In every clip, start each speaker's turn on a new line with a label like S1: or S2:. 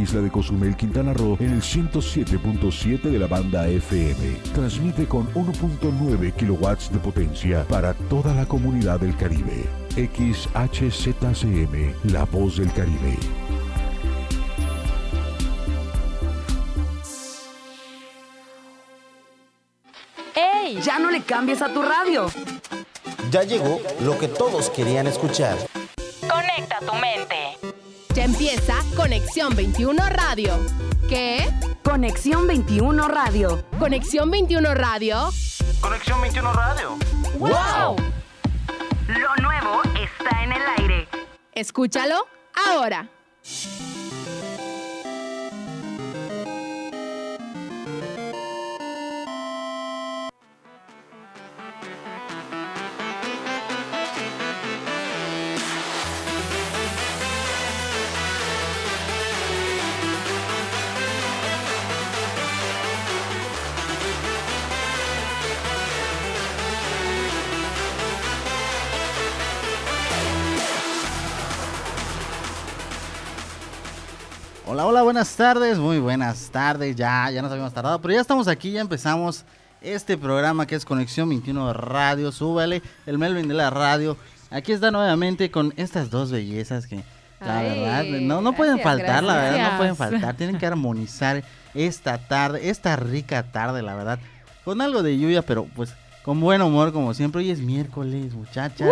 S1: isla de Cozumel, Quintana Roo, en el 107.7 de la banda FM. Transmite con 1.9 kilowatts de potencia para toda la comunidad del Caribe. XHZCM, La Voz del Caribe.
S2: ¡Ey! Ya no le cambies a tu radio.
S3: Ya llegó lo que todos querían escuchar.
S2: Conecta tu mente.
S4: Ya empieza Conexión 21 Radio. ¿Qué?
S2: Conexión 21 Radio.
S4: Conexión 21 Radio.
S5: Conexión 21 Radio.
S4: ¡Wow!
S2: Lo nuevo está en el aire.
S4: Escúchalo ahora.
S6: Hola, hola, buenas tardes, muy buenas tardes, ya, ya nos habíamos tardado, pero ya estamos aquí, ya empezamos este programa que es Conexión 21 Radio, súbale, el Melvin de la radio, aquí está nuevamente con estas dos bellezas que, la
S7: Ay,
S6: verdad, no, no pueden
S7: gracias,
S6: faltar, la verdad, no pueden faltar, tienen que armonizar esta tarde, esta rica tarde, la verdad, con algo de lluvia, pero pues con buen humor como siempre, hoy es miércoles, muchachas.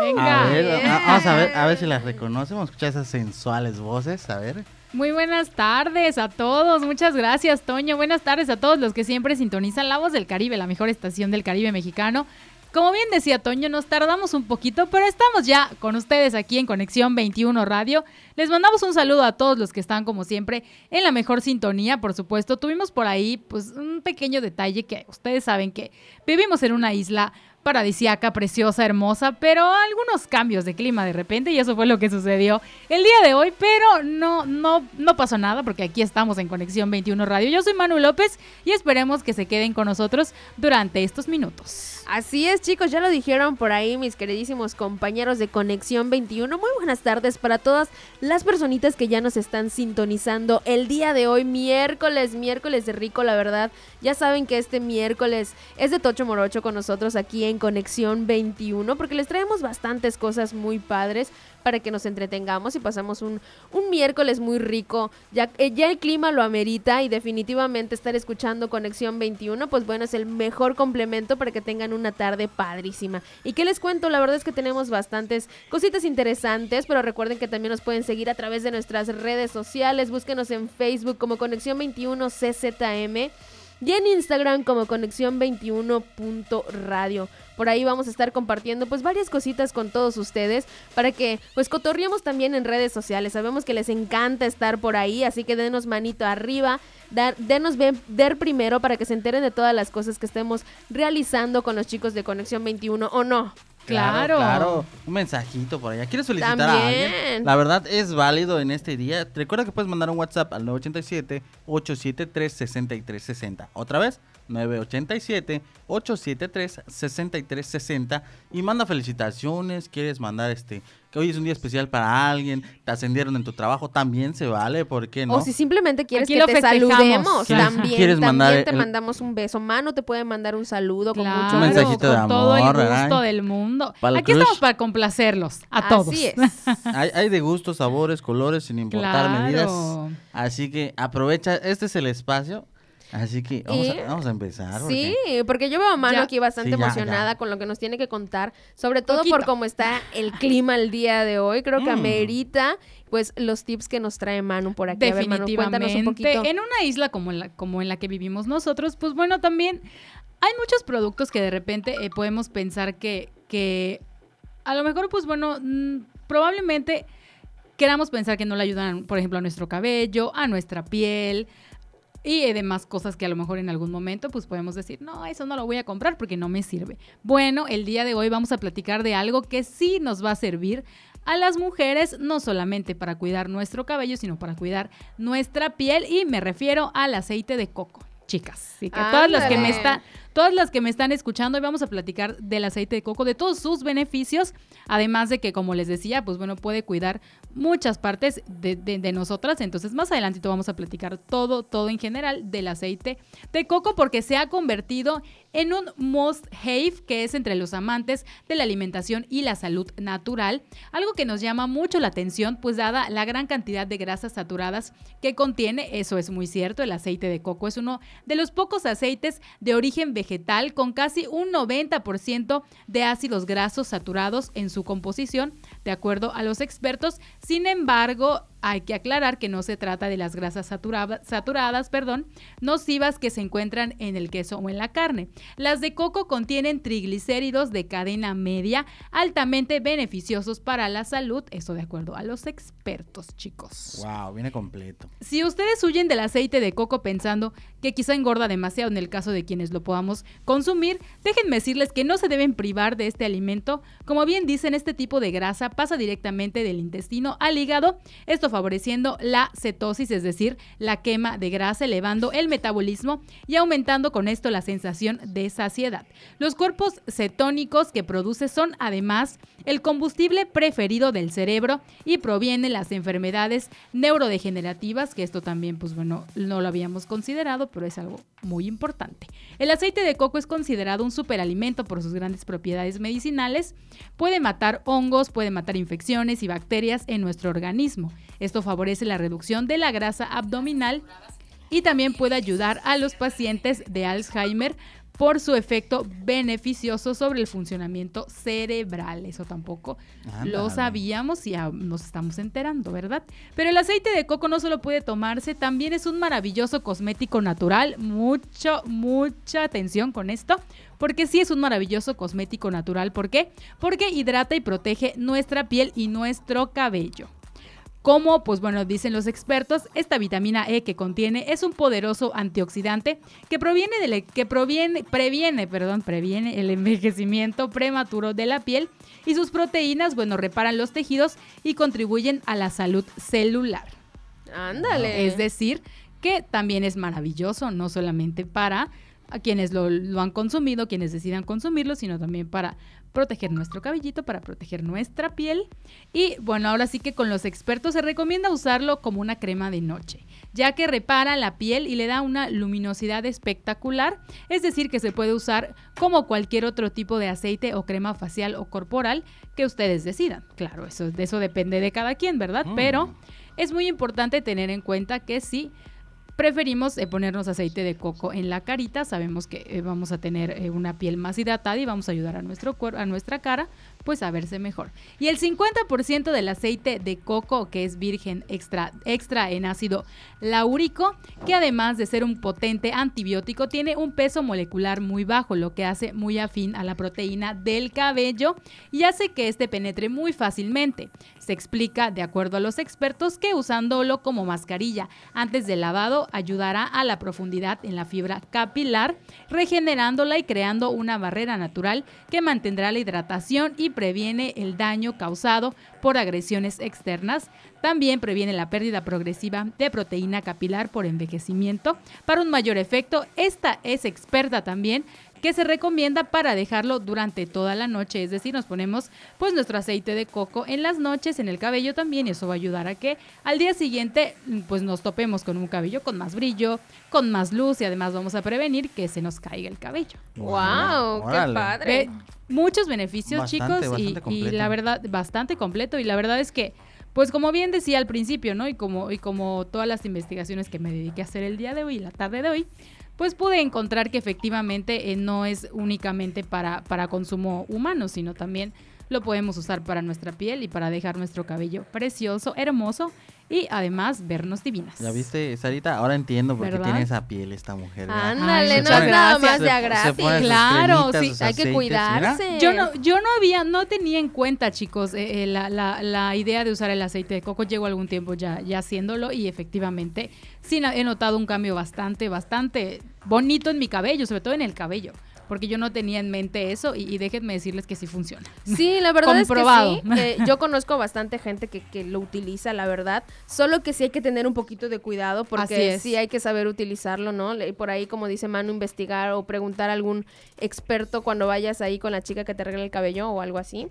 S7: Venga.
S6: A ver, a- vamos a ver, a ver si las reconocemos, escuchar esas sensuales voces, a ver.
S7: Muy buenas tardes a todos. Muchas gracias, Toño. Buenas tardes a todos los que siempre sintonizan La Voz del Caribe, la mejor estación del Caribe mexicano. Como bien decía Toño, nos tardamos un poquito, pero estamos ya con ustedes aquí en Conexión 21 Radio. Les mandamos un saludo a todos los que están, como siempre, en la mejor sintonía, por supuesto. Tuvimos por ahí, pues, un pequeño detalle que ustedes saben que vivimos en una isla paradisiaca, preciosa, hermosa, pero algunos cambios de clima de repente y eso fue lo que sucedió el día de hoy, pero no, no, no pasó nada porque aquí estamos en Conexión 21 Radio. Yo soy Manu López y esperemos que se queden con nosotros durante estos minutos.
S8: Así es, chicos, ya lo dijeron por ahí mis queridísimos compañeros de Conexión 21. Muy buenas tardes para todas las personitas que ya nos están sintonizando el día de hoy, miércoles, miércoles de rico, la verdad. Ya saben que este miércoles es de Tocho Morocho con nosotros aquí en Conexión 21 porque les traemos bastantes cosas muy padres para que nos entretengamos y pasamos un, un miércoles muy rico. Ya, eh, ya el clima lo amerita y definitivamente estar escuchando Conexión 21, pues bueno, es el mejor complemento para que tengan una tarde padrísima. ¿Y qué les cuento? La verdad es que tenemos bastantes cositas interesantes, pero recuerden que también nos pueden seguir a través de nuestras redes sociales. Búsquenos en Facebook como Conexión 21 CZM. Y en Instagram como conexión 21.radio. Por ahí vamos a estar compartiendo pues varias cositas con todos ustedes para que pues cotorriemos también en redes sociales. Sabemos que les encanta estar por ahí, así que denos manito arriba, dar, denos ver primero para que se enteren de todas las cosas que estemos realizando con los chicos de Conexión 21 o no.
S7: Claro.
S6: Claro, un mensajito por allá. ¿Quieres felicitar a alguien? La verdad es válido en este día. Recuerda que puedes mandar un WhatsApp al 987-873-6360. Otra vez, 987-873-6360. Y manda felicitaciones. ¿Quieres mandar este? Que hoy es un día especial para alguien. Te ascendieron en tu trabajo. También se vale. ¿Por qué no?
S8: O si simplemente quieres
S7: Aquí
S8: que
S7: lo
S8: te
S7: festejamos.
S8: saludemos,
S6: ¿Quieres-
S8: también,
S6: quieres
S8: también
S6: mandar
S8: te
S6: el-
S8: mandamos un beso. Manu te puede mandar un saludo con mucho
S6: Un mensajito de
S7: con todo el
S6: amor,
S7: gusto del mundo. Aquí
S6: crush.
S7: estamos para complacerlos a todos.
S8: Así es.
S6: Hay, hay de gustos, sabores, colores, sin importar
S7: Claro.
S6: medidas. Así que aprovecha, este es el espacio. Así que vamos,
S8: Y-
S6: a, vamos a empezar.
S8: Sí,
S6: porque-
S8: porque yo veo a Manu
S7: Ya.
S8: aquí bastante
S6: Sí, ya,
S8: emocionada
S6: ya.
S8: con lo que nos tiene que contar, sobre todo
S7: Poquito.
S8: por cómo está el clima el día de hoy. Creo que
S6: Mm.
S8: amerita pues los tips que nos trae Manu por aquí. A ver, Manu, cuéntanos un
S7: Definitivamente.
S8: poquito.
S7: En una isla como en, la, como en la que vivimos nosotros, pues bueno, también hay muchos productos que de repente eh, podemos pensar que, que a lo mejor, pues bueno, mm, probablemente queramos pensar que no le ayudan, por ejemplo, a nuestro cabello, a nuestra piel y eh, demás cosas que a lo mejor en algún momento pues podemos decir, no, eso no lo voy a comprar porque no me sirve. Bueno, el día de hoy vamos a platicar de algo que sí nos va a servir a las mujeres, no solamente para cuidar nuestro cabello, sino para cuidar nuestra piel y me refiero al aceite de coco. Chicas, así que todas las que me
S8: Ándale.
S7: están, todas las que me están escuchando, hoy vamos a platicar del aceite de coco, de todos sus beneficios, además de que, como les decía, pues bueno, puede cuidar muchas partes de, de- de nosotras. Entonces, más adelantito vamos a platicar todo, todo en general del aceite de coco, porque se ha convertido en un must have, que es entre los amantes de la alimentación y la salud natural, algo que nos llama mucho la atención, pues dada la gran cantidad de grasas saturadas que contiene, eso es muy cierto, el aceite de coco es uno de los pocos aceites de origen vegetal con casi un 90% de ácidos grasos saturados en su composición, de acuerdo a los expertos. Sin embargo, hay que aclarar que no se trata de las grasas saturada- saturadas, perdón, nocivas que se encuentran en el queso o en la carne. Las de coco contienen triglicéridos de cadena media altamente beneficiosos para la salud, eso de acuerdo a los expertos, chicos.
S6: Wow, viene completo.
S7: Si ustedes huyen del aceite de coco pensando que quizá engorda demasiado en el caso de quienes lo podamos consumir, déjenme decirles que no se deben privar de este alimento. Como bien dicen, este tipo de grasa pasa directamente del intestino al hígado, esto favoreciendo la cetosis, es decir, la quema de grasa, elevando el metabolismo y aumentando con esto la sensación de saciedad. Los cuerpos cetónicos que produce son además el combustible preferido del cerebro y provienen las enfermedades neurodegenerativas, que esto también, pues bueno, no lo habíamos considerado, pero es algo muy importante. El aceite de coco es considerado un superalimento por sus grandes propiedades medicinales. Puede matar hongos, puede matar infecciones y bacterias en nuestro organismo. Esto favorece la reducción de la grasa abdominal y también puede ayudar a los pacientes de Alzheimer por su efecto beneficioso sobre el funcionamiento cerebral. Eso tampoco lo sabíamos y ya nos estamos enterando, ¿verdad? Pero el aceite de coco no solo puede tomarse, también es un maravilloso cosmético natural. Mucho, mucha atención con esto. Porque sí es un maravilloso cosmético natural. ¿Por qué? Porque hidrata y protege nuestra piel y nuestro cabello. Como, pues bueno, dicen los expertos, esta vitamina E que contiene es un poderoso antioxidante que proviene de la- que proviene, previene, perdón, previene el envejecimiento prematuro de la piel y sus proteínas, bueno, reparan los tejidos y contribuyen a la salud celular.
S8: Ándale.
S7: Es decir, que también es maravilloso, no solamente para a quienes lo, lo han consumido, quienes decidan consumirlo, sino también para proteger nuestro cabellito, para proteger nuestra piel. Y bueno, ahora sí que con los expertos se recomienda usarlo como una crema de noche, ya que repara la piel y le da una luminosidad espectacular, es decir, que se puede usar como cualquier otro tipo de aceite o crema facial o corporal que ustedes decidan. Claro, eso, de eso depende de cada quien, ¿verdad? Pero es muy importante tener en cuenta que sí preferimos eh, ponernos aceite de coco en la carita. Sabemos que eh, vamos a tener eh, una piel más hidratada y vamos a ayudar a nuestro a nuestra cara, pues a verse mejor. Y el 50% del aceite de coco que es virgen extra, extra en ácido laúrico, que además de ser un potente antibiótico, tiene un peso molecular muy bajo, lo que hace muy afín a la proteína del cabello y hace que este penetre muy fácilmente. Se explica, de acuerdo a los expertos, que usándolo como mascarilla antes del lavado ayudará a la profundidad en la fibra capilar, regenerándola y creando una barrera natural que mantendrá la hidratación y previene el daño causado por agresiones externas. También previene la pérdida progresiva de proteína capilar por envejecimiento. Para un mayor efecto, esta es experta también que se recomienda para dejarlo durante toda la noche, es decir, nos ponemos pues nuestro aceite de coco en las noches, en el cabello también, y eso va a ayudar a que al día siguiente pues nos topemos con un cabello con más brillo, con más luz y además vamos a prevenir que se nos caiga el cabello.
S8: Wow, qué
S6: Órale.
S8: padre.
S7: Muchos beneficios,
S6: Bastante,
S7: chicos, y-
S6: bastante
S7: y, la verdad, bastante completo. Y la verdad es que, pues como bien decía al principio, ¿no? Y como, y como todas las investigaciones que me dediqué a hacer el día de hoy, la tarde de hoy, pues pude encontrar que efectivamente eh, no es únicamente para, para consumo humano, sino también lo podemos usar para nuestra piel y para dejar nuestro cabello precioso, hermoso y además vernos divinas.
S6: ¿Ya viste, Sarita? Ahora entiendo por qué tiene esa piel esta mujer. ¿verdad?
S8: Ándale, no es nada más de a
S6: Se- se
S8: gratis.
S6: pone sus
S7: Claro,
S6: cremitas,
S7: sí,
S6: sus
S8: Hay que cuidarse.
S7: Yo no, yo no había, no tenía en cuenta, chicos, eh, eh, la, la- la idea de usar el aceite de coco. Llevo algún tiempo ya, ya haciéndolo y efectivamente sí he notado un cambio bastante, bastante bonito en mi cabello, sobre todo en el cabello. Porque yo no tenía en mente eso y, y déjenme decirles que sí funciona.
S8: Sí, la verdad
S7: Comprobado.
S8: es que sí. Eh, yo conozco bastante gente que, que lo utiliza, la verdad. Solo que sí hay que tener un poquito de cuidado porque sí hay que saber utilizarlo, ¿no? Por ahí, como dice Manu, investigar o preguntar a algún experto cuando vayas ahí con la chica que te arregla el cabello o algo así.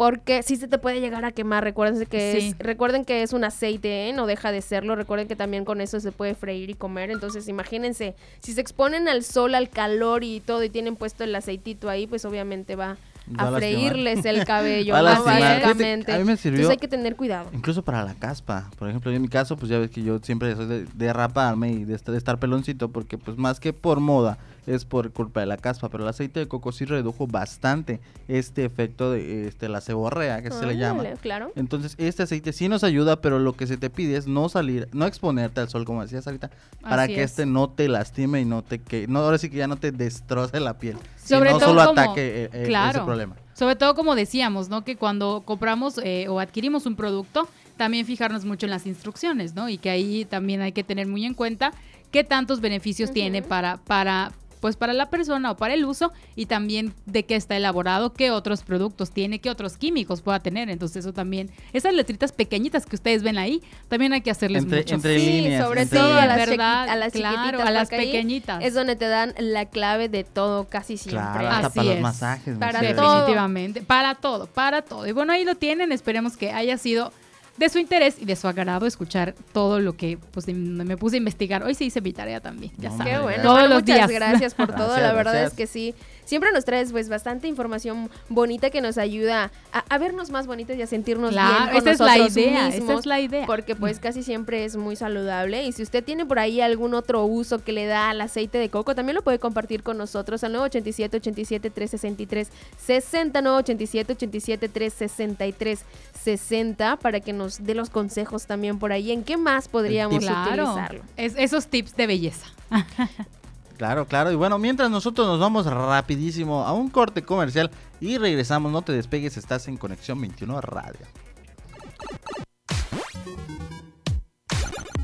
S8: Porque sí se te puede llegar a quemar. Recuerden que
S7: Sí.
S8: es, recuerden que es un aceite, ¿eh? no deja de serlo. Recuerden que también con eso se puede freír y comer. Entonces, imagínense, si se exponen al sol, al calor y todo, y tienen puesto el aceitito ahí, pues obviamente va
S6: a
S8: freírles el cabello, básicamente.
S6: a mí me sirvió-
S8: Entonces hay que tener cuidado.
S6: Incluso para la caspa. Por ejemplo, yo en mi caso, pues ya ves que yo siempre soy de, de raparme y de estar, de estar peloncito, porque pues más que por moda, es por culpa de la caspa. Pero el aceite de coco sí redujo bastante este efecto de este, la ceborrea, que se le llama.
S8: Claro.
S6: Entonces, este aceite sí nos ayuda, pero lo que se te pide es no salir, no exponerte al sol, como decías ahorita, para
S7: Así
S6: que
S7: es.
S6: este no te lastime y no te que no ahora sí que ya no te destroce la piel.
S7: Sobre
S6: no
S7: todo
S6: solo
S7: como-
S6: ataque eh, eh, ese problema.
S7: Sobre todo como decíamos, ¿no? Que cuando compramos eh, o adquirimos un producto, también fijarnos mucho en las instrucciones, ¿no? Y que ahí también hay que tener muy en cuenta qué tantos beneficios tiene para, para, pues para la persona o para el uso y también de qué está elaborado, qué otros productos tiene, qué otros químicos pueda tener. Entonces eso también, esas letritas pequeñitas que ustedes ven ahí, también hay que hacerles
S6: Entre-
S7: mucho.
S6: entre
S8: Sí,
S6: líneas,
S8: sobre
S6: entre
S8: todo a
S6: líneas.
S8: las,
S7: ¿verdad?
S8: a las
S7: Claro, a las pequeñitas.
S8: Es donde te dan la clave de todo, casi siempre.
S6: Claro, hasta
S7: Así
S6: para los
S7: es.
S6: masajes.
S8: Para todo.
S7: Definitivamente, para todo, para todo. Y bueno, ahí lo tienen, esperemos que haya sido de su interés y de su agrado escuchar todo lo que pues, me puse a investigar. Hoy sí hice mi tarea también, ya
S6: No,
S7: saben.
S8: Qué bueno.
S7: Todos
S8: Bueno,
S7: los
S8: muchas
S7: días.
S8: gracias por todo.
S6: Gracias,
S8: la verdad
S6: gracias.
S8: es que sí. Siempre nos traes pues bastante información bonita que nos ayuda a, a vernos más bonitos y a sentirnos
S7: Claro,
S8: bien con
S7: esa es la idea,
S8: mismos,
S7: esa es la idea.
S8: Porque pues casi siempre es muy saludable. Y si usted tiene por ahí algún otro uso que le da al aceite de coco, también lo puede compartir con nosotros al 987 87 363 60 987 87 363 60 para que nos dé los consejos también por ahí en qué más podríamos
S7: Claro,
S8: utilizarlo.
S7: es- esos tips de belleza.
S6: Claro, claro. Y bueno, mientras nosotros nos vamos rapidísimo a un corte comercial y regresamos, no te despegues, estás en Conexión 21 Radio.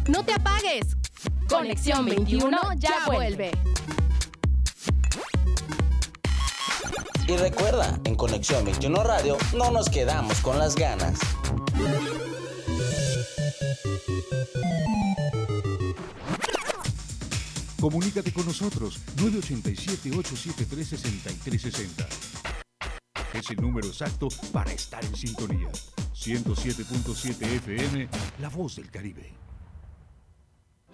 S4: No te apagues. Conexión 21 ya vuelve.
S3: Y recuerda, en Conexión 21 Radio no nos quedamos con las ganas.
S1: Comunícate con nosotros 987-873-6360. Es el número exacto para estar en sintonía. 107.7 FM, La Voz del Caribe.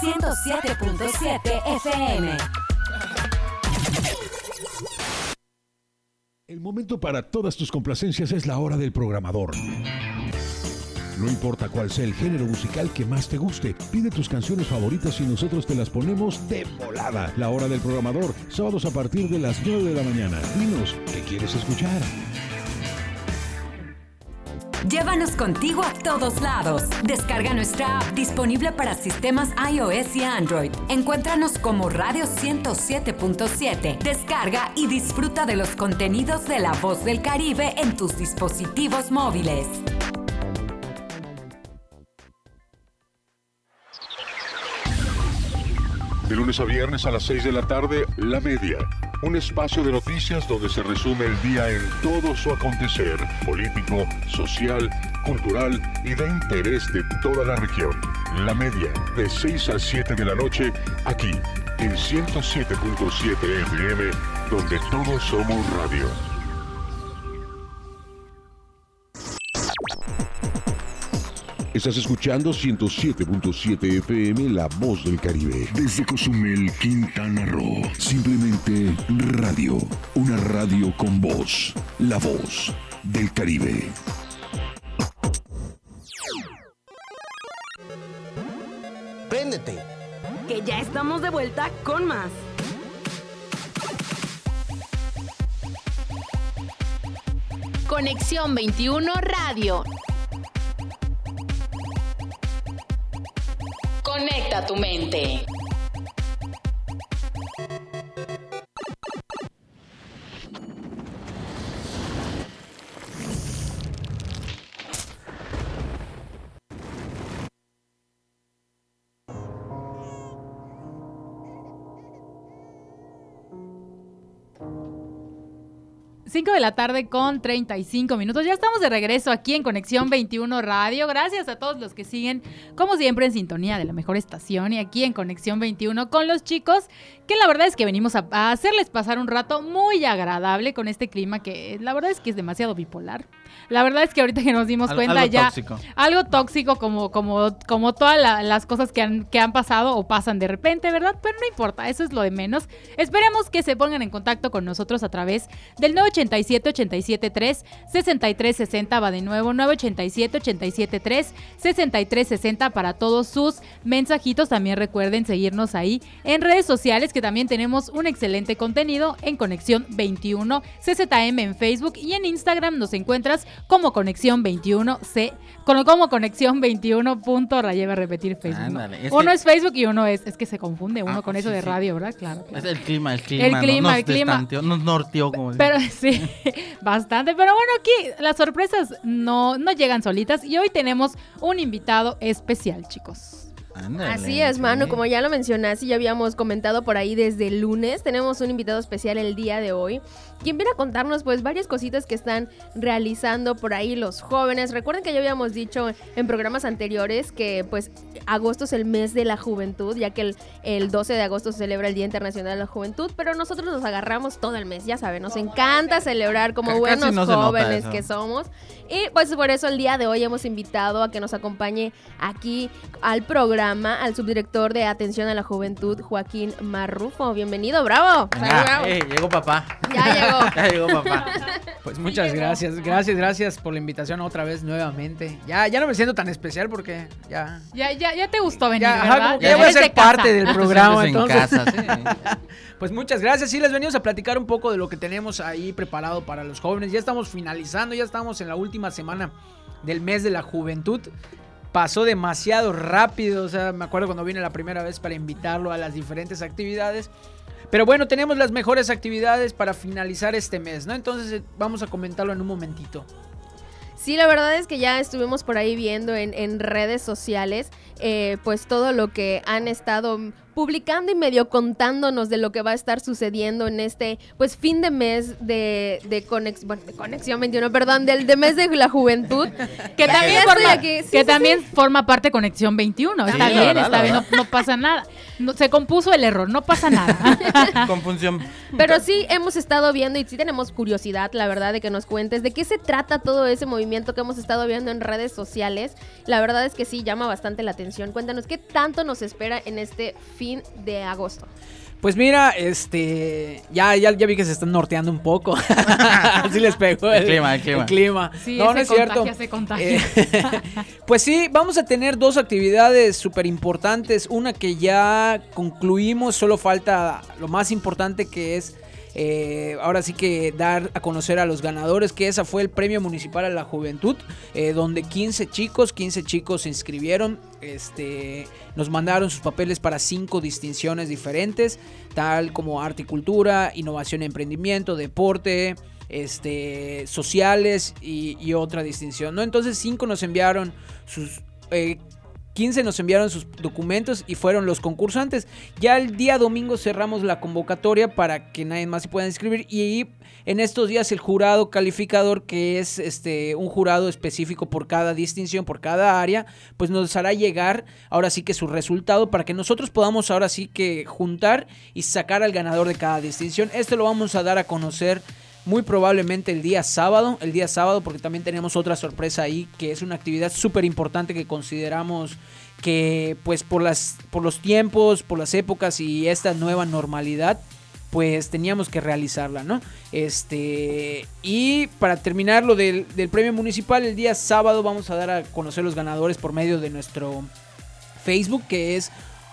S9: 107.7 FM.
S1: El momento para todas tus complacencias es la hora del programador. No importa cuál sea el género musical que más te guste, pide tus canciones favoritas y nosotros te las ponemos de volada. La hora del programador, sábados a partir de las 9 de la mañana. Dinos, ¿qué quieres escuchar?
S9: Llévanos contigo a todos lados. Descarga nuestra app disponible para sistemas iOS y Android. Encuéntranos como Radio 107.7. Descarga y disfruta de los contenidos de La Voz del Caribe en tus dispositivos móviles.
S1: De lunes a viernes a las 6 de la tarde, La Media. Un espacio de noticias donde se resume el día en todo su acontecer político, social, cultural y de interés de toda la región. La Media, de 6 a 7 de la noche, aquí, en 107.7 FM, donde todos somos radio. Estás escuchando 107.7 FM La Voz del Caribe. Desde Cozumel, Quintana Roo. Simplemente radio. Una radio con voz. La Voz del Caribe.
S3: Préndete.
S2: Que ya estamos de vuelta con más.
S4: Conexión 21 Radio. Tu mente.
S7: La tarde con 35 minutos. Ya estamos de regreso aquí en Conexión 21 Radio. Gracias a todos los que siguen, como siempre, en sintonía de la mejor estación y aquí en Conexión 21 con los chicos, que la verdad es que venimos a hacerles pasar un rato muy agradable con este clima que la verdad es que es demasiado bipolar. La verdad es que ahorita que nos dimos
S6: Al-
S7: cuenta
S6: algo
S7: ya
S6: tóxico.
S7: algo tóxico como como como todas la- las cosas que han que han pasado o pasan de repente, ¿verdad? Pero no importa, eso es lo de menos. Esperemos que se pongan en contacto con nosotros a través del 987 873 6360 va de nuevo 987 873 6360 para todos sus mensajitos. También recuerden seguirnos ahí en redes sociales que también tenemos un excelente contenido en Conexión 21 CZM en Facebook y en Instagram nos encuentras como Conexión 21 C con- como Conexión 21 punto rayeva repetir Facebook. ¿no?
S6: Ándale, es
S7: uno
S6: que-
S7: es Facebook y uno es es que se confunde uno
S6: Ah,
S7: con eso de
S6: sí.
S7: radio, ¿verdad? Claro.
S6: Es el clima, el clima.
S7: El
S6: ¿no?
S7: clima,
S6: nos
S7: el clima.
S6: Nos norteó, como
S7: Pero sí, bastante. Pero bueno, aquí las sorpresas no, no llegan solitas y hoy tenemos un invitado especial, chicos.
S6: Ándale,
S8: Así es, Manu, como ya lo mencionaste y ya habíamos comentado por ahí desde el lunes, tenemos un invitado especial el día de hoy, quien viene a contarnos pues varias cositas que están realizando por ahí los jóvenes. Recuerden que ya habíamos dicho en programas anteriores que pues agosto es el mes de la juventud, ya que el, el 12 de agosto se celebra el Día Internacional de la Juventud, pero nosotros nos agarramos todo el mes, ya saben, nos encanta celebrar como
S6: casi
S8: buenos
S6: no
S8: jóvenes que somos. Y pues por eso el día de hoy hemos invitado a que nos acompañe aquí al programa al subdirector de Atención a la Juventud, Joaquín Marrufo. Bienvenido, bravo.
S6: Venga,
S8: Bravo.
S6: eh, llegó papá.
S8: Ya llegó.
S6: Ya llegó papá.
S10: Pues muchas gracias, gracias, gracias por la invitación otra vez nuevamente. Ya, ya no me siento tan especial porque ya.
S7: Ya, ya, ya te gustó venir,
S10: Ya, a
S7: de
S10: ser parte
S7: casa.
S10: del programa.
S6: en
S10: entonces.
S6: casa,
S10: Pues muchas gracias. Sí, les venimos a platicar un poco de lo que tenemos ahí preparado para los jóvenes. Ya estamos finalizando, ya estamos en la última semana del mes de la juventud. Pasó demasiado rápido, o sea, me acuerdo cuando vine la primera vez para invitarlo a las diferentes actividades. Pero bueno, tenemos las mejores actividades para finalizar este mes, ¿no? Entonces eh, vamos a comentarlo en un momentito.
S8: Sí, la verdad es que ya estuvimos por ahí viendo en, redes sociales, eh, pues todo lo que han estado publicando y medio contándonos de lo que va a estar sucediendo en este, pues fin de mes de, de, conex- bueno, de conexión 21, perdón, del de mes de la juventud.
S7: Que también, forma,
S8: aquí, sí,
S7: que
S8: sí,
S7: también forma parte de Conexión 21. Está bien,
S6: verdad,
S7: está bien, no, no pasa nada. No- se compuso el error, no pasa nada.
S6: Confusión.
S8: Pero sí hemos estado viendo y sí tenemos curiosidad, la verdad, de que nos cuentes de qué se trata todo ese movimiento que hemos estado viendo en redes sociales. La verdad es que sí llama bastante la atención. Cuéntanos qué tanto nos espera en este fin de agosto.
S10: Pues mira, este. Ya, ya, ya vi que se están norteando un poco. Así les pegó
S6: El clima, el clima.
S10: clima.
S7: Sí,
S10: no, no es cierto.
S7: contagia, se contagia.
S10: Eh, pues sí, vamos a tener dos actividades súper importantes. Una que ya concluimos, solo falta lo más importante que es eh, ahora sí que dar a conocer a los ganadores, que esa fue el premio municipal a la juventud, eh, donde 15 chicos, 15 chicos se inscribieron, este, nos mandaron sus papeles para cinco distinciones diferentes, tal como arte y cultura, innovación y emprendimiento, deporte, este, sociales y, otra distinción, ¿no? Entonces cinco nos enviaron sus... eh, 15 nos enviaron sus documentos y fueron los concursantes. Ya el día domingo cerramos la convocatoria para que nadie más se pueda inscribir y en estos días el jurado calificador, que es este un jurado específico por cada distinción, por cada área, pues nos hará llegar ahora sí que su resultado para que nosotros podamos ahora sí que juntar y sacar al ganador de cada distinción. Esto lo vamos a dar a conocer muy probablemente el día sábado, el día sábado porque también tenemos otra sorpresa ahí que es una actividad súper importante que consideramos que pues por las por los tiempos, por las épocas y esta nueva normalidad pues teníamos que realizarla, ¿no? Este y para terminar lo del, del premio municipal el día sábado vamos a dar a conocer los ganadores por medio de nuestro Facebook que es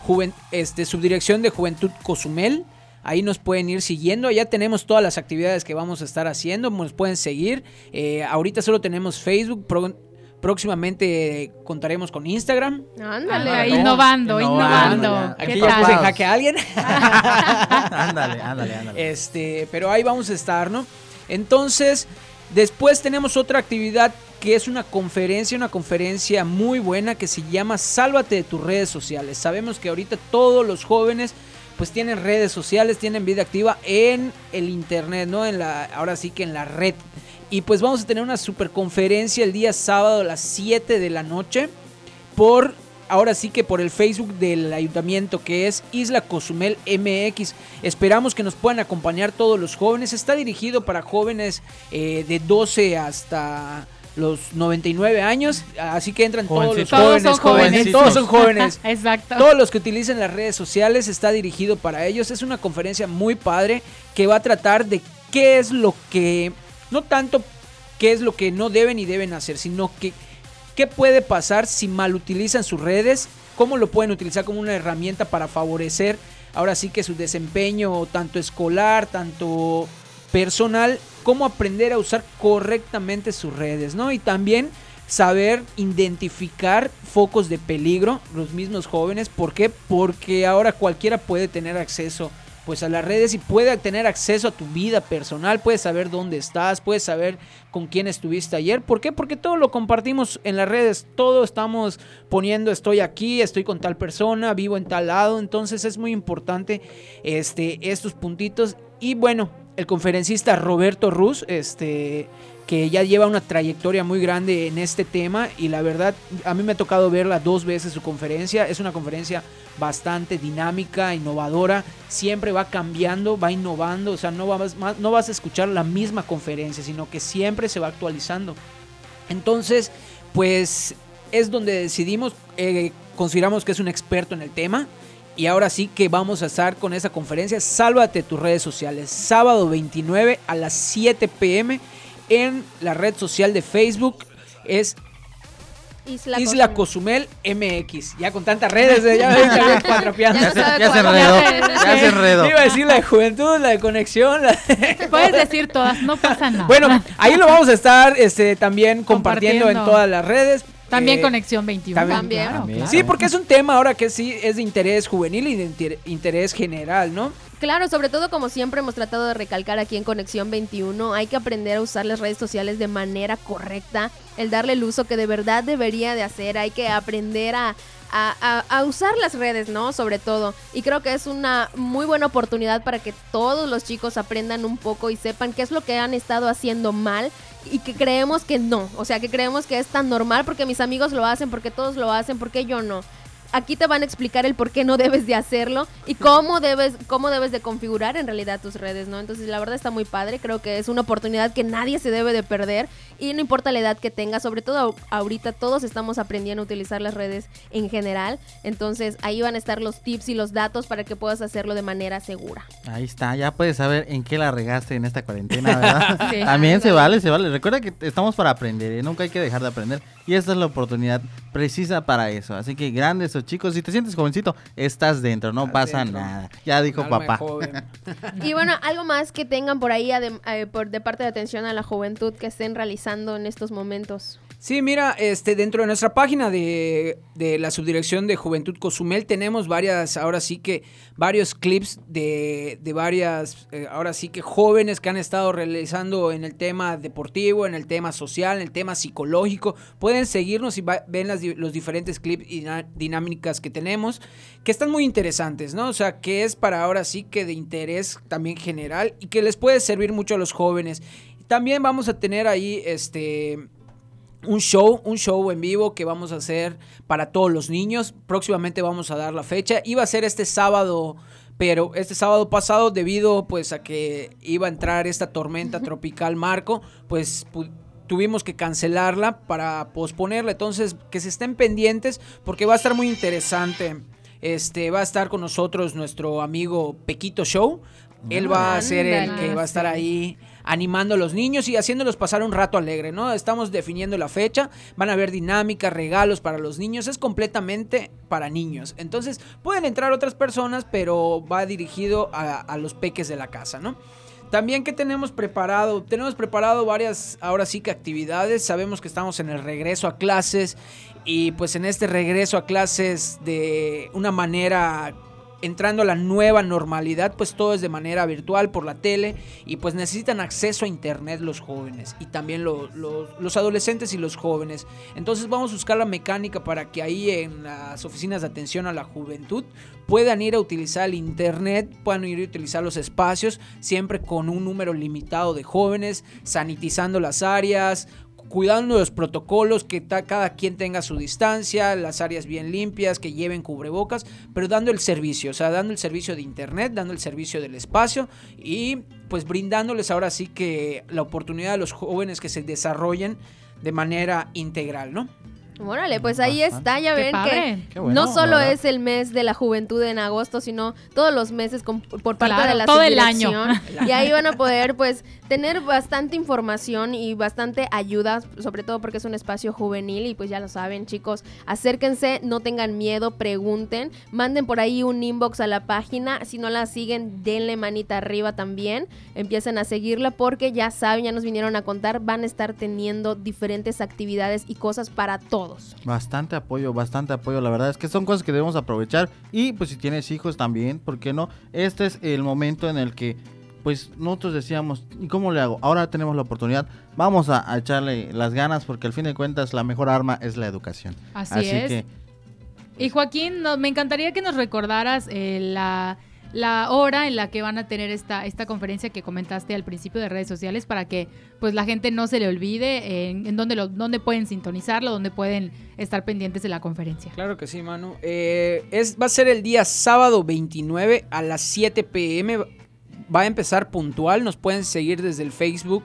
S10: Juven- este subdirección de Juventud Cozumel. Ahí nos pueden ir siguiendo. Ya tenemos todas las actividades que vamos a estar haciendo. Nos pueden seguir. Eh, ahorita solo tenemos Facebook. pro- próximamente contaremos con Instagram.
S8: Ándale.
S7: Ah, innovando, innovando.
S10: Aquí
S7: ¿Qué
S10: ya puse en jaque a alguien.
S6: ándale, ándale, ándale.
S10: Este, pero ahí vamos a estar, ¿no? Entonces, después tenemos otra actividad que es una conferencia, una conferencia muy buena que se llama Sálvate de tus redes sociales. Sabemos que ahorita todos los jóvenes pues tienen redes sociales, tienen vida activa en el internet, ¿no? En la ahora sí que en la red. Y pues vamos a tener una super conferencia el día sábado a las 7 de la noche por ahora sí que por el Facebook del ayuntamiento que es Isla Cozumel MX. Esperamos que nos puedan acompañar todos los jóvenes. Está dirigido para jóvenes eh, de 12 hasta los 99 años, así que entran todos los jóvenes,
S7: Todos son
S10: jóvenes,
S7: jóvenes.
S10: todos son jóvenes.
S7: Exacto.
S10: Todos los que utilicen las redes sociales está dirigido para ellos. Es una conferencia muy padre que va a tratar de qué es lo que, no tanto qué es lo que no deben y deben hacer, sino que qué puede pasar si mal utilizan sus redes, cómo lo pueden utilizar como una herramienta para favorecer ahora sí que su desempeño tanto escolar, tanto personal, cómo aprender a usar correctamente sus redes, ¿no? Y también saber identificar focos de peligro, los mismos jóvenes, ¿por qué? Porque ahora cualquiera puede tener acceso pues a las redes y puede tener acceso a tu vida personal, puedes saber dónde estás, puedes saber con quién estuviste ayer. ¿Por qué? Porque todo lo compartimos en las redes, todo estamos poniendo estoy aquí, estoy con tal persona, vivo en tal lado, entonces es muy importante este estos puntitos y bueno, el conferencista Roberto Ruz, este que ya lleva una trayectoria muy grande en este tema y la verdad a mí me ha tocado verla dos veces su conferencia, es una conferencia bastante dinámica, innovadora, siempre va cambiando, va innovando, o sea, no vas, no vas a escuchar la misma conferencia, sino que siempre se va actualizando. Entonces, pues es donde decidimos, eh, consideramos que es un experto en el tema. Y ahora sí que vamos a estar con esa conferencia. Sálvate tus redes sociales. Sábado 29 a las 7 pm en la red social de Facebook. Es
S8: Isla,
S10: Isla Cozumel MX. Ya con tantas redes, eh, ya cuatrapeando.
S8: Ya no sabe
S6: Ya se enredó,
S7: Ya
S6: ya se enredó.
S10: Iba a decir la de juventud, la de conexión. la de-
S7: Puedes decir todas, no pasa nada.
S10: Bueno, ahí lo vamos a estar este, también compartiendo, en todas las redes.
S7: También
S10: Eh,
S7: Conexión 21.
S10: también.
S8: También.
S7: claro.
S10: Sí, porque es un tema ahora que sí es de interés juvenil y de inter- interés general, ¿no?
S8: Claro, sobre todo como siempre hemos tratado de recalcar aquí en Conexión 21, hay que aprender a usar las redes sociales de manera correcta, el darle el uso que de verdad debería de hacer, hay que aprender a, a- a- a usar las redes, ¿no? Sobre todo. Y creo que es una muy buena oportunidad para que todos los chicos aprendan un poco y sepan qué es lo que han estado haciendo mal y que creemos que no, o sea, que creemos que es tan normal porque mis amigos lo hacen, porque todos lo hacen, porque yo no aquí te van a explicar el por qué no debes de hacerlo y cómo debes, cómo debes de configurar en realidad tus redes, ¿no? Entonces la verdad está muy padre, creo que es una oportunidad que nadie se debe de perder y no importa la edad que tenga, sobre todo ahorita todos estamos aprendiendo a utilizar las redes en general, entonces ahí van a estar los tips y los datos para que puedas hacerlo de manera segura.
S6: Ahí está, ya puedes saber en qué la regaste en esta cuarentena, ¿verdad?
S7: Sí.
S6: También se vale, se vale. Recuerda que estamos para aprender y nunca hay que dejar de aprender. Y esta es la oportunidad precisa para eso. Así que grandes eso, chicos. Si te sientes jovencito, estás dentro, no pasa nada. Ya dijo papá.
S10: joven.
S8: Y bueno, algo más que tengan por ahí eh, por, de parte de atención a la juventud que estén realizando en estos momentos.
S10: Sí, mira, este, dentro de nuestra página de, de la subdirección de Juventud Cozumel tenemos varias, ahora sí que, varios clips de, de varias, eh, ahora sí que jóvenes que han estado realizando en el tema deportivo, en el tema social, en el tema psicológico. Pueden seguirnos y ven los diferentes clips y dinámicas que tenemos, que están muy interesantes, ¿no? O sea, que es para ahora sí que de interés también general y que les puede servir mucho a los jóvenes. También vamos a tener ahí, este un show, un show en vivo que vamos a hacer para todos los niños. Próximamente vamos a dar la fecha. Iba a ser este sábado, pero este sábado pasado debido pues a que iba a entrar esta tormenta tropical Marco, pues pu- tuvimos que cancelarla para posponerla. Entonces, que se estén pendientes porque va a estar muy interesante. Este va a estar con nosotros nuestro amigo Pequito Show. Él va a ser el que va a estar ahí animando a los niños y haciéndolos pasar un rato alegre, ¿no? Estamos definiendo la fecha, van a haber dinámicas, regalos para los niños, es completamente para niños. Entonces pueden entrar otras personas, pero va dirigido a, a los peques de la casa, ¿no? También que tenemos preparado, tenemos preparado varias, ahora sí que actividades, sabemos que estamos en el regreso a clases y pues en este regreso a clases de una manera entrando a la nueva normalidad, pues todo es de manera virtual por la tele y pues necesitan acceso a internet los jóvenes y también lo- lo- los adolescentes y los jóvenes. Entonces vamos a buscar la mecánica para que ahí en las oficinas de atención a la juventud puedan ir a utilizar el internet, puedan ir a utilizar los espacios, siempre con un número limitado de jóvenes, sanitizando las áreas, cuidando los protocolos, que cada quien tenga su distancia, las áreas bien limpias, que lleven cubrebocas, pero dando el servicio, o sea, dando el servicio de internet, dando el servicio del espacio y pues brindándoles ahora sí que la oportunidad a los jóvenes que se desarrollen de manera integral, ¿no?
S8: Órale, pues ahí está, ya
S7: Qué
S8: ven
S7: padre.
S8: que
S6: bueno,
S8: no solo
S6: verdad.
S8: es el mes de la juventud en agosto, sino todos los meses con- por parte
S7: Claro,
S8: de la
S7: todo el año.
S8: Y ahí van a poder pues tener bastante información y bastante ayuda, sobre todo porque es un espacio juvenil y pues ya lo saben chicos, acérquense, no tengan miedo, pregunten, manden por ahí un inbox a la página, si no la siguen, denle manita arriba también, empiecen a seguirla porque ya saben, ya nos vinieron a contar, van a estar teniendo diferentes actividades y cosas para todos.
S6: Bastante apoyo, bastante apoyo. La verdad es que son cosas que debemos aprovechar. Y pues si tienes hijos también, ¿por qué no? Este es el momento en el que, pues nosotros decíamos, ¿y cómo le hago? Ahora tenemos la oportunidad. Vamos a, a echarle las ganas porque al fin de cuentas la mejor arma es la educación.
S7: Así es.
S6: que
S7: Y Joaquín, no- me encantaría que nos recordaras eh, la, la hora en la que van a tener esta, esta conferencia que comentaste al principio de redes sociales para que pues la gente no se le olvide en, en dónde, lo, dónde pueden sintonizarlo, dónde pueden estar pendientes de la conferencia.
S10: Claro que sí, Manu. Eh, es, va a ser el día sábado 29 a las 7 pm. Va a empezar puntual. Nos pueden seguir desde el Facebook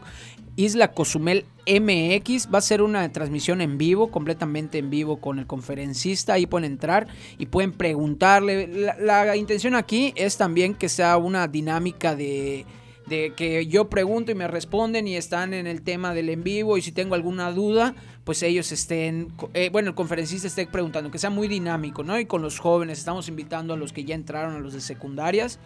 S10: Isla Cozumel MX. Va a ser una transmisión en vivo, completamente en vivo con el conferencista. Ahí pueden entrar y pueden preguntarle. La, intención aquí es también que sea una dinámica de de que yo pregunto y me responden y están en el tema del en vivo y si tengo alguna duda, pues ellos estén, eh, bueno, el conferencista esté preguntando, que sea muy dinámico, ¿no? Y con los jóvenes, estamos invitando a los que ya entraron, a los de secundarias,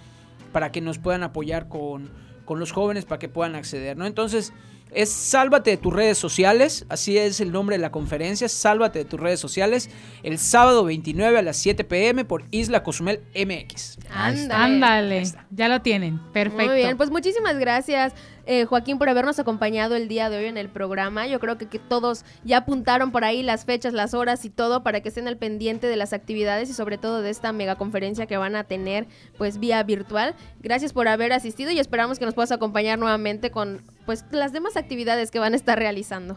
S10: para que nos puedan apoyar con, con los jóvenes, para que puedan acceder, ¿no? Entonces, es Sálvate de tus redes sociales, así es el nombre de la conferencia, Sálvate de tus redes sociales, el sábado 29 a las 7 pm por Isla Cozumel MX.
S8: Ándale.
S7: Ándale, ya lo tienen. Perfecto.
S8: Muy bien, pues muchísimas gracias, eh, Joaquín, por habernos acompañado el día de hoy en el programa. Yo creo que, todos ya apuntaron por ahí las fechas, las horas y todo para que estén al pendiente de las actividades y sobre todo de esta mega conferencia que van a tener pues vía virtual. Gracias por haber asistido y esperamos que nos puedas acompañar nuevamente con pues las demás actividades que van a estar realizando.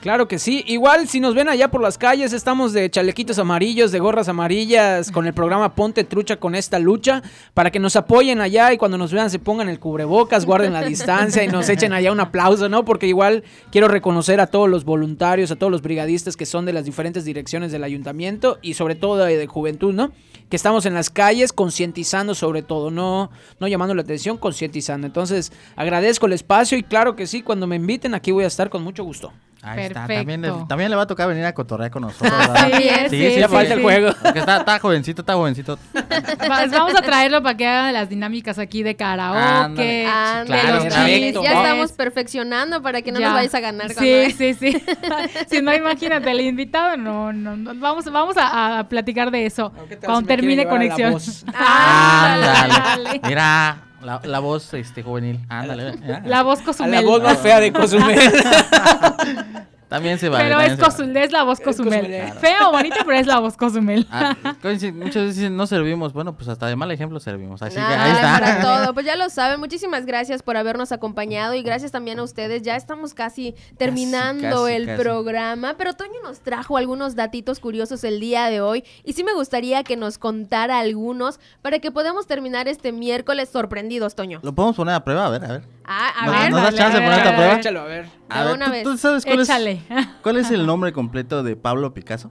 S10: Claro que sí. Igual si nos ven allá por las calles, estamos de chalequitos amarillos, de gorras amarillas, con el programa Ponte Trucha con esta lucha, para que nos apoyen allá y cuando nos vean se pongan el cubrebocas, guarden la distancia y nos echen allá un aplauso, ¿no? Porque igual quiero reconocer a todos los voluntarios, a todos los brigadistas que son de las diferentes direcciones del ayuntamiento y sobre todo de, juventud, ¿no? Que estamos en las calles concientizando sobre todo, no, no llamando la atención, concientizando. Entonces agradezco el espacio y claro que sí, cuando me inviten aquí voy a estar con mucho gusto.
S6: Ahí está.
S7: Perfecto.
S6: También, le- también le va a tocar venir a cotorrear con nosotros.
S8: Ah,
S6: ¿verdad?
S8: también,
S10: sí, ya falta el juego.
S6: Porque está, está jovencito, está jovencito.
S7: Va- Vamos a traerlo para que haga las dinámicas aquí de karaoke.
S6: Ándale.
S8: Ándale,
S6: claro,
S8: los chismes. Ya estamos perfeccionando para que no
S7: ya.
S8: nos vayas a ganar.
S7: Sí, sí, sí. si no, imagínate, el invitado, no, no, no. Vamos, vamos a, a platicar de eso
S10: ¿Qué tal
S7: cuando termine conexión. Ándale.
S6: Mira, la, la voz este, juvenil. Ándale.
S7: La voz Cozumel.
S10: la voz más fea de Cozumel.
S6: También se vale.
S7: Pero es. Cozumel, es la voz Cozumel.
S10: Cozumel.
S7: Fea o bonita, pero es la voz Cozumel.
S6: Ah, muchas veces dicen, no servimos. Bueno, pues hasta de mal ejemplo servimos. Así que
S8: Nada,
S6: ahí está.
S8: para todo. Pues ya lo saben. Muchísimas gracias por habernos acompañado y gracias también a ustedes. Ya estamos casi terminando
S6: casi,
S8: el
S6: casi.
S8: programa, pero Toño nos trajo algunos datitos curiosos el día de hoy y sí me gustaría que nos contara algunos para que podamos terminar este miércoles sorprendidos, Toño.
S6: Lo podemos poner a prueba, a ver, a ver.
S8: Ah, a
S6: No,
S8: ver,
S6: ¿nos das chance de ponerte a prueba?
S10: Échalo, a ver.
S6: A
S8: De
S6: ver,
S8: una
S6: ¿tú-
S8: vez.
S6: ¿tú, sabes cuál
S7: Échale.
S6: es, cuál es el nombre completo de Pablo Picasso?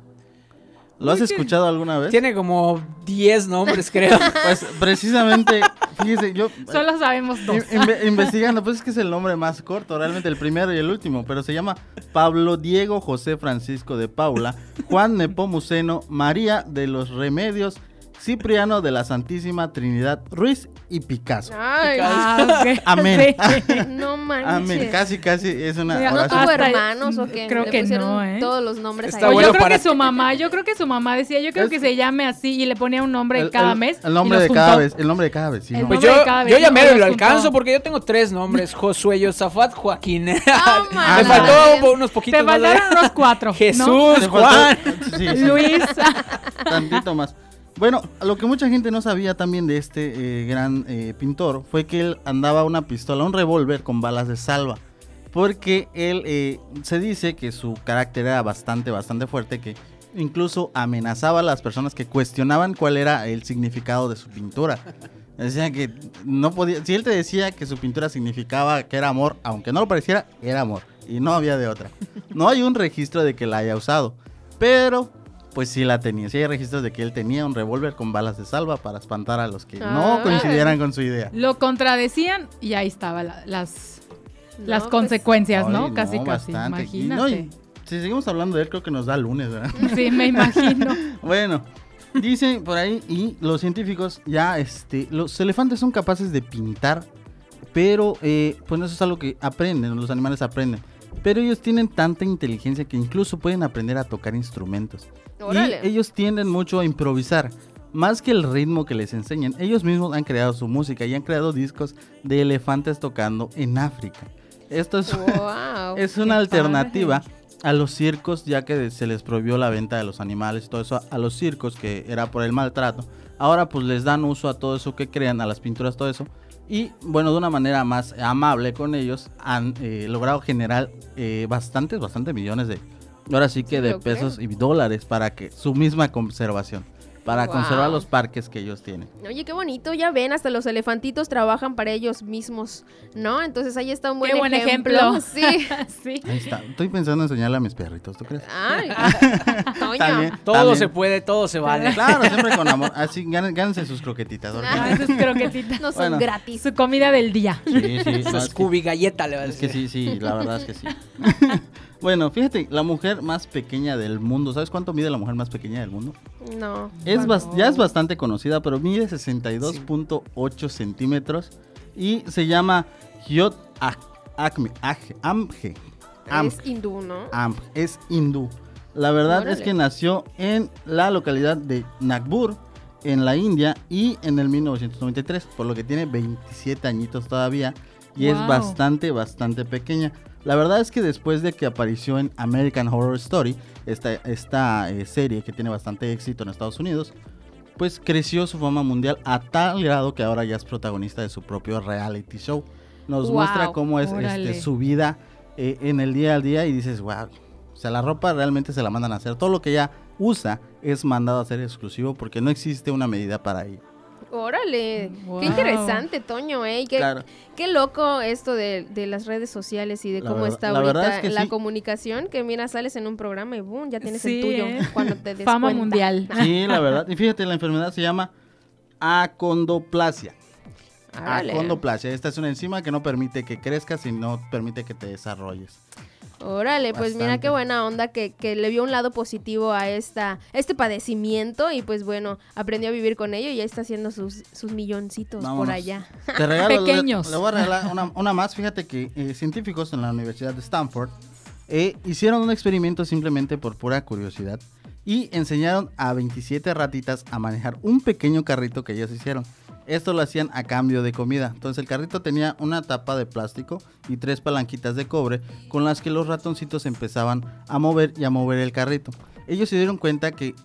S6: ¿Lo has escuchado alguna vez?
S10: Tiene como 10 nombres, creo.
S6: Pues precisamente, fíjese, yo
S7: Solo sabemos dos.
S6: in- inve- investigando, pues es que es el nombre más corto, realmente el primero y el último, pero se llama Pablo Diego José Francisco de Paula, Juan Nepomuceno, María de los Remedios, Cipriano de la Santísima Trinidad, Ruiz y Picasso.
S8: Ay,
S7: Ah, ok.
S6: Amén.
S7: Sí.
S8: no manches.
S6: Amén, casi casi es una
S7: Mira,
S8: ¿No tuvo hermanos o qué?
S7: creo
S8: Le
S7: que no, ¿eh?
S8: Todos los nombres
S10: Está
S8: ahí.
S10: Bueno
S7: yo creo
S10: para
S7: que su mamá, yo creo que su mamá decía, yo creo
S6: Es-
S7: que se llame así y le ponía un nombre
S6: El-
S7: cada
S6: el-
S7: mes.
S6: El nombre de cada vez, el nombre de cada vecino.
S7: El
S10: Pues yo,
S7: de cada
S10: yo
S7: vez,
S10: ya
S7: Los
S10: lo
S7: juntó.
S10: alcanzo porque yo tengo tres nombres: Josué, Yosafat, Joaquín. Me
S8: man.
S10: faltó unos poquitos
S7: Te faltaron unos cuatro.
S10: Jesús, Juan.
S6: Sí, sí.
S7: Luis.
S6: Tantito más. Bueno, lo que mucha gente no sabía también de este eh, gran eh, pintor fue que él andaba una pistola, un revólver con balas de salva. Porque él eh, se dice que su carácter era bastante, bastante fuerte, que incluso amenazaba a las personas que cuestionaban cuál era el significado de su pintura. Decían que no podía, si él te decía que su pintura significaba que era amor, aunque no lo pareciera, era amor. Y no había de otra. No hay un registro de que la haya usado. Pero pues sí la tenía. Sí hay registros de que él tenía un revólver con balas de salva para espantar a los que no
S8: Ah.
S6: coincidieran con su idea.
S7: Lo contradecían y ahí estaban las, las
S8: No, pues,
S7: consecuencias, ¿no?
S6: Ay,
S7: casi, casi.
S6: bastante. Y
S7: Imagínate.
S6: no, y si seguimos hablando de él, creo que nos da lunes, ¿verdad?
S7: Sí, me imagino.
S6: bueno, dicen por ahí, y los científicos ya, este, los elefantes son capaces de pintar, pero, eh, pues eso es algo que aprenden, los animales aprenden. Pero ellos tienen tanta inteligencia que incluso pueden aprender a tocar instrumentos. Y ellos tienden mucho a improvisar. Más que el ritmo que les enseñan, ellos mismos han creado su música y han creado discos de elefantes tocando en África. Esto es,
S8: Wow.
S6: es una alternativa a los circos, ya que se les prohibió la venta de los animales y todo eso a los circos, que era por el maltrato. Ahora pues les dan uso a todo eso que crean, a las pinturas, todo eso. Y bueno, de una manera más amable con ellos, han eh, logrado generar eh, bastantes, bastantes millones de, ahora sí que
S8: Sí,
S6: de
S8: creo.
S6: pesos y dólares para que su misma conservación, para
S8: Wow.
S6: conservar los parques que ellos tienen.
S8: Oye, qué bonito, ya ven, hasta los elefantitos trabajan para ellos mismos, ¿no? Entonces ahí está un buen
S7: Qué buen
S8: ejemplo.
S7: ejemplo.
S8: Sí.
S7: sí.
S6: Ahí está. Estoy pensando en enseñarle a mis perritos, ¿tú crees?
S8: Ay.
S6: También,
S10: Todo
S6: también.
S10: se puede, todo se vale.
S6: Claro, siempre con amor. Así, gán- gánense sus croquetitas.
S7: Ah, sus croquetitas.
S8: No son
S6: Bueno.
S8: gratis.
S7: Su comida del día.
S6: Sí, sí. no,
S10: Su
S6: es, que,
S10: Scooby galleta le va a
S6: es que
S10: decir.
S6: sí, sí, la verdad es que sí. Bueno, fíjate, la mujer más pequeña del mundo. ¿Sabes cuánto mide la mujer más pequeña del mundo?
S8: No.
S6: Es ya es bastante conocida, pero mide 62.8 centímetros y se llama Hyot Ak- Akme- Amge. Am-
S8: Es hindú, ¿no?
S6: Amp, es hindú. La verdad es que nació en la localidad de Nagpur, en la India, y en el 1993, por lo que tiene 27 añitos todavía, y es bastante, bastante pequeña. La verdad es que después de que apareció en American Horror Story, esta, esta eh, serie que tiene bastante éxito en Estados Unidos, pues creció su fama mundial a tal grado que ahora ya es protagonista de su propio reality show. Nos
S8: Wow.
S6: muestra cómo es este, su vida eh, en el día al día y dices, wow, o sea, la ropa realmente se la mandan a hacer. Todo lo que ella usa es mandado a ser exclusivo porque no existe una medida para ello.
S8: Órale.
S7: Wow.
S8: Qué interesante, Toño, ¿eh? Qué,
S6: Claro.
S8: qué loco esto de, de las redes sociales y de
S6: La
S8: cómo
S6: verdad-
S8: está
S6: la
S8: ahorita
S6: es que
S8: la
S6: sí.
S8: comunicación. Que mira, sales en un programa y boom, ya tienes
S7: Sí,
S8: el tuyo
S7: ¿eh?
S8: cuando te des
S7: Fama
S8: cuenta.
S7: mundial.
S6: Sí, la verdad. Y fíjate, la enfermedad se llama acondoplasia.
S8: Órale.
S6: Acondoplasia. Esta es una enzima que no permite que crezcas y no permite que te desarrolles.
S8: Órale, pues mira qué buena onda que, que le vio un lado positivo a esta, este padecimiento y pues bueno, aprendió a vivir con ello y ya está haciendo sus, sus milloncitos por allá.
S6: Te regalo, le-
S7: Pequeños.
S6: Le, voy a regalar una, una más. Fíjate que eh, científicos en la Universidad de Stanford eh, hicieron un experimento simplemente por pura curiosidad y enseñaron a 27 ratitas a manejar un pequeño carrito que ellos hicieron. Esto lo hacían a cambio de comida. Entonces el carrito tenía una tapa de plástico y tres palanquitas de cobre con las que los ratoncitos empezaban a mover y a mover el carrito. Ellos se dieron cuenta que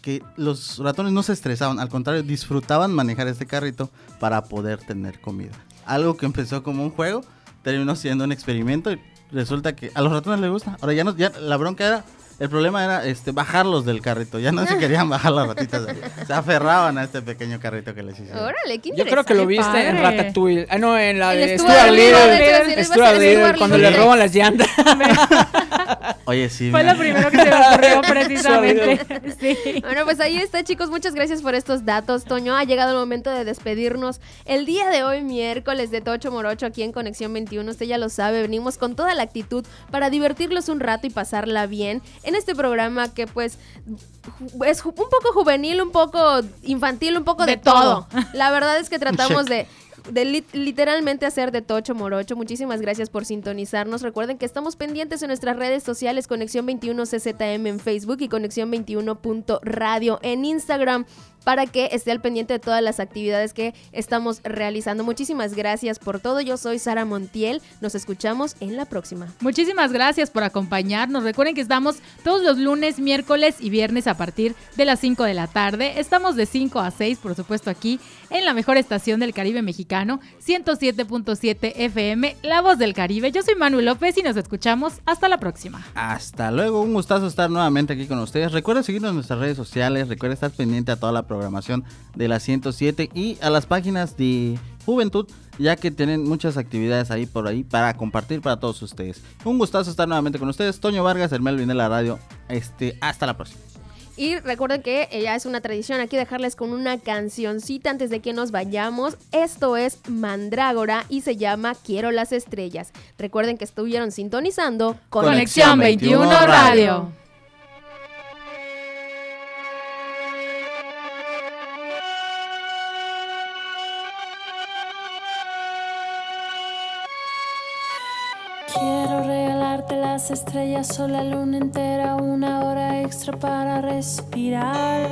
S6: que los ratones no se estresaban, al contrario, disfrutaban manejar este carrito para poder tener comida. Algo que empezó como un juego, terminó siendo un experimento y resulta que a los ratones les gusta. Ahora ya no, ya la bronca era, el problema era este bajarlos del carrito, ya no se querían bajar las ratitas, de se aferraban a este pequeño carrito que les hicieron.
S8: Órale, qué
S10: Yo creo que lo viste
S7: Padre.
S10: en Ratatouille. Ah, no, en la de
S8: Stuart Little,
S10: Stuart Little, cuando le roban las llantas.
S6: Oye, sí.
S7: Fue
S6: mira.
S7: lo primero que se me ocurrió precisamente. Sí.
S8: Bueno, pues ahí está, chicos. Muchas gracias por estos datos, Toño. Ha llegado el momento de despedirnos. El día de hoy, miércoles de Tocho Morocho, aquí en Conexión 21. Usted ya lo sabe, venimos con toda la actitud para divertirlos un rato y pasarla bien en este programa que, pues, es un poco juvenil, un poco infantil, un poco de,
S7: De
S8: todo.
S7: todo.
S8: La verdad es que tratamos de de lit- literalmente hacer de Tocho Morocho. Muchísimas gracias por sintonizarnos. Recuerden que estamos pendientes en nuestras redes sociales, Conexión 21 CZM en Facebook y Conexión 21.radio en Instagram para que esté al pendiente de todas las actividades que estamos realizando. Muchísimas gracias por todo. Yo soy Sara Montiel. Nos escuchamos en la próxima.
S7: Muchísimas gracias por acompañarnos. Recuerden que estamos todos los lunes, miércoles y viernes a partir de las 5 de la tarde. Estamos de 5 a 6, por supuesto, aquí en la mejor estación del Caribe mexicano, 107.7 FM, La Voz del Caribe. Yo soy Manuel López y nos escuchamos hasta la próxima.
S6: Hasta luego, un gustazo estar nuevamente aquí con ustedes. Recuerda seguirnos en nuestras redes sociales, recuerda estar pendiente a toda la programación de la 107 y a las páginas de Juventud, ya que tienen muchas actividades ahí por ahí para compartir para todos ustedes. Un gustazo estar nuevamente con ustedes. Toño Vargas, el Melvin de la radio. Este, hasta la próxima.
S8: Y recuerden que ya es una tradición aquí dejarles con una cancioncita antes de que nos vayamos. Esto es Mandrágora y se llama Quiero las estrellas. Recuerden que estuvieron sintonizando con
S7: Conexión 21 Radio.
S11: Las estrellas luna entera, una hora extra para respirar.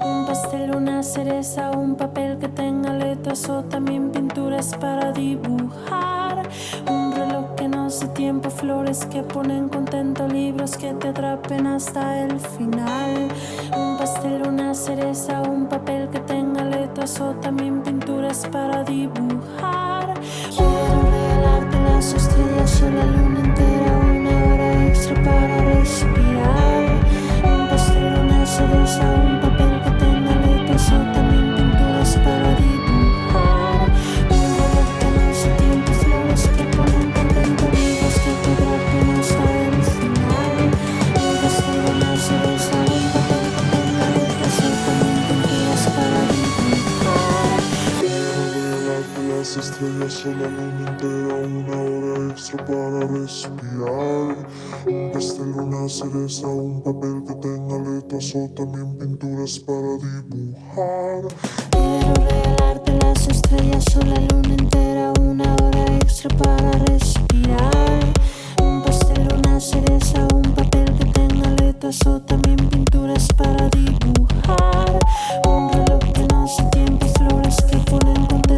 S11: Un pastel, una cereza, un papel que tenga letras o también pinturas para dibujar. Un reloj que no sé tiempo, flores que ponen contento, libros que te atrapen hasta el final. Un pastel, una cereza, un papel que tenga letras o también pinturas para dibujar. Quiero regalarte las estrellas o la luna entera, extra para respirar. Un pastel, una cereza, un papel que tenga letras también
S12: las estrellas la luna entera, una hora extra para respirar. Un pastel, una cereza, un papel que tenga letras o también pinturas para dibujar.
S11: Quiero regalarte las estrellas o la luna entera, una hora extra para respirar. Un pastel, una cereza, un papel que tenga letras o también pinturas para dibujar. Un reloj que no sé tiempo, flores que ponen contento,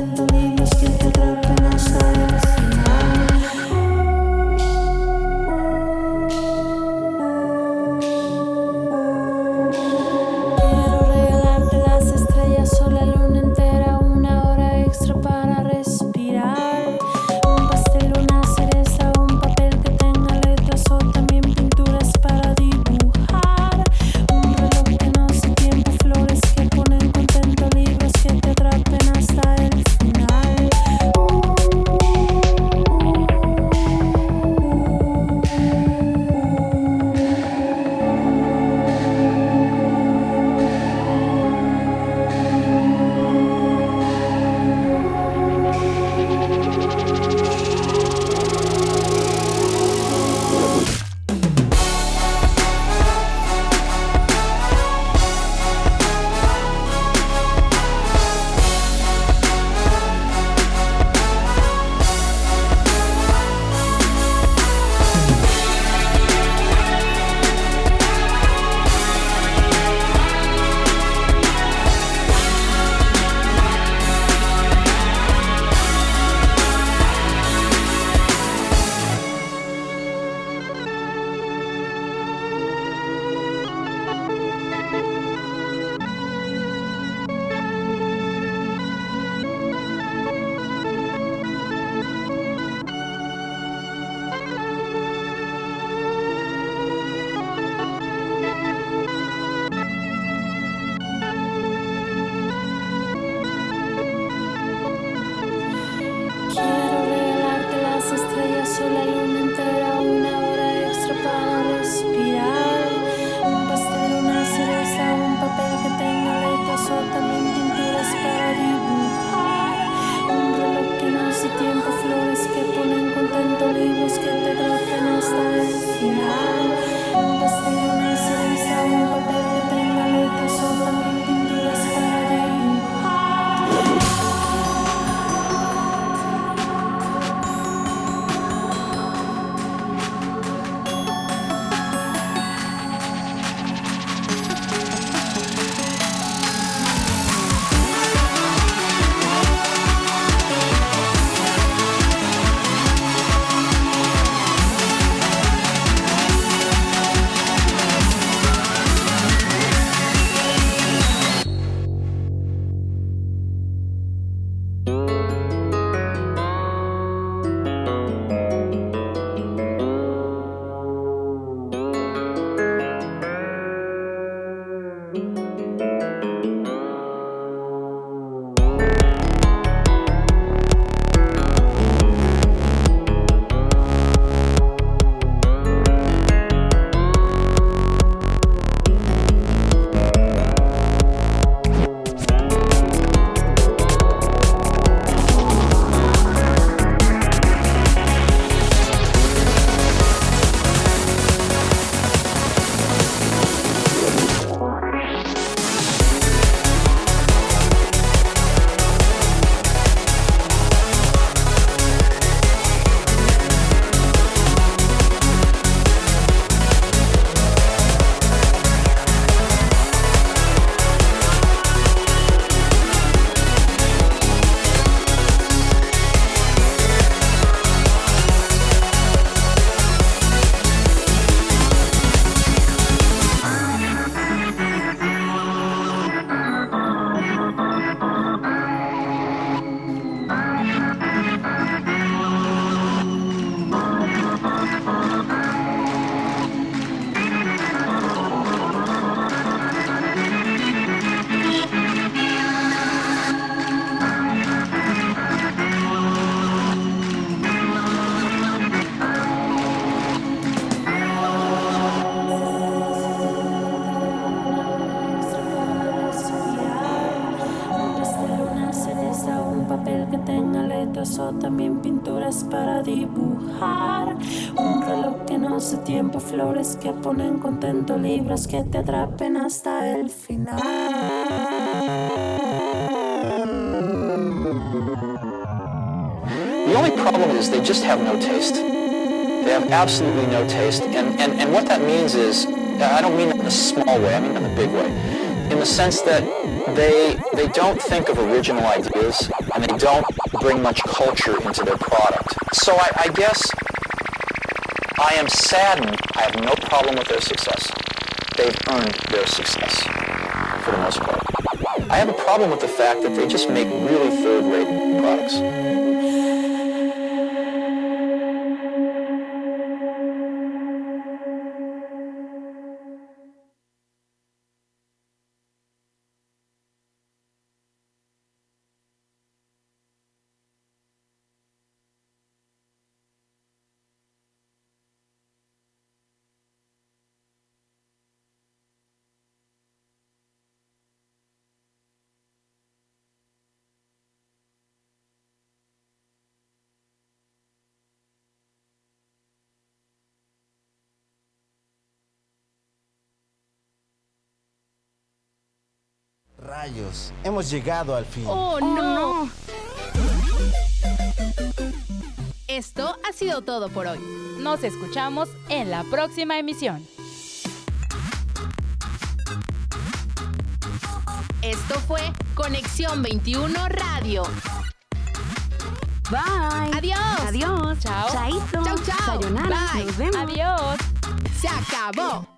S11: libros que te atrapen hasta el final.
S13: The only problem is they just have no taste. They have absolutely no taste. And, and, and what that means is, I don't mean in a small way, I mean in a big way. In the sense that they, they don't think of original ideas and they don't bring much culture into their product. So I, I guess I am saddened. I have no problem with their success. They've earned their success for the most part. I have a problem with the fact that they just make really third-rate products.
S14: Rayos, hemos llegado al fin.
S4: ¡Oh, no! Esto ha sido todo por hoy.
S7: Nos escuchamos en la próxima emisión.
S4: Esto fue Conexión 21 Radio.
S2: Bye.
S4: Adiós.
S2: Adiós.
S7: Chao.
S2: Chaito.
S4: Chau, chau.
S2: Sayonara.
S4: Bye.
S2: Nos vemos.
S7: Adiós.
S4: Se acabó.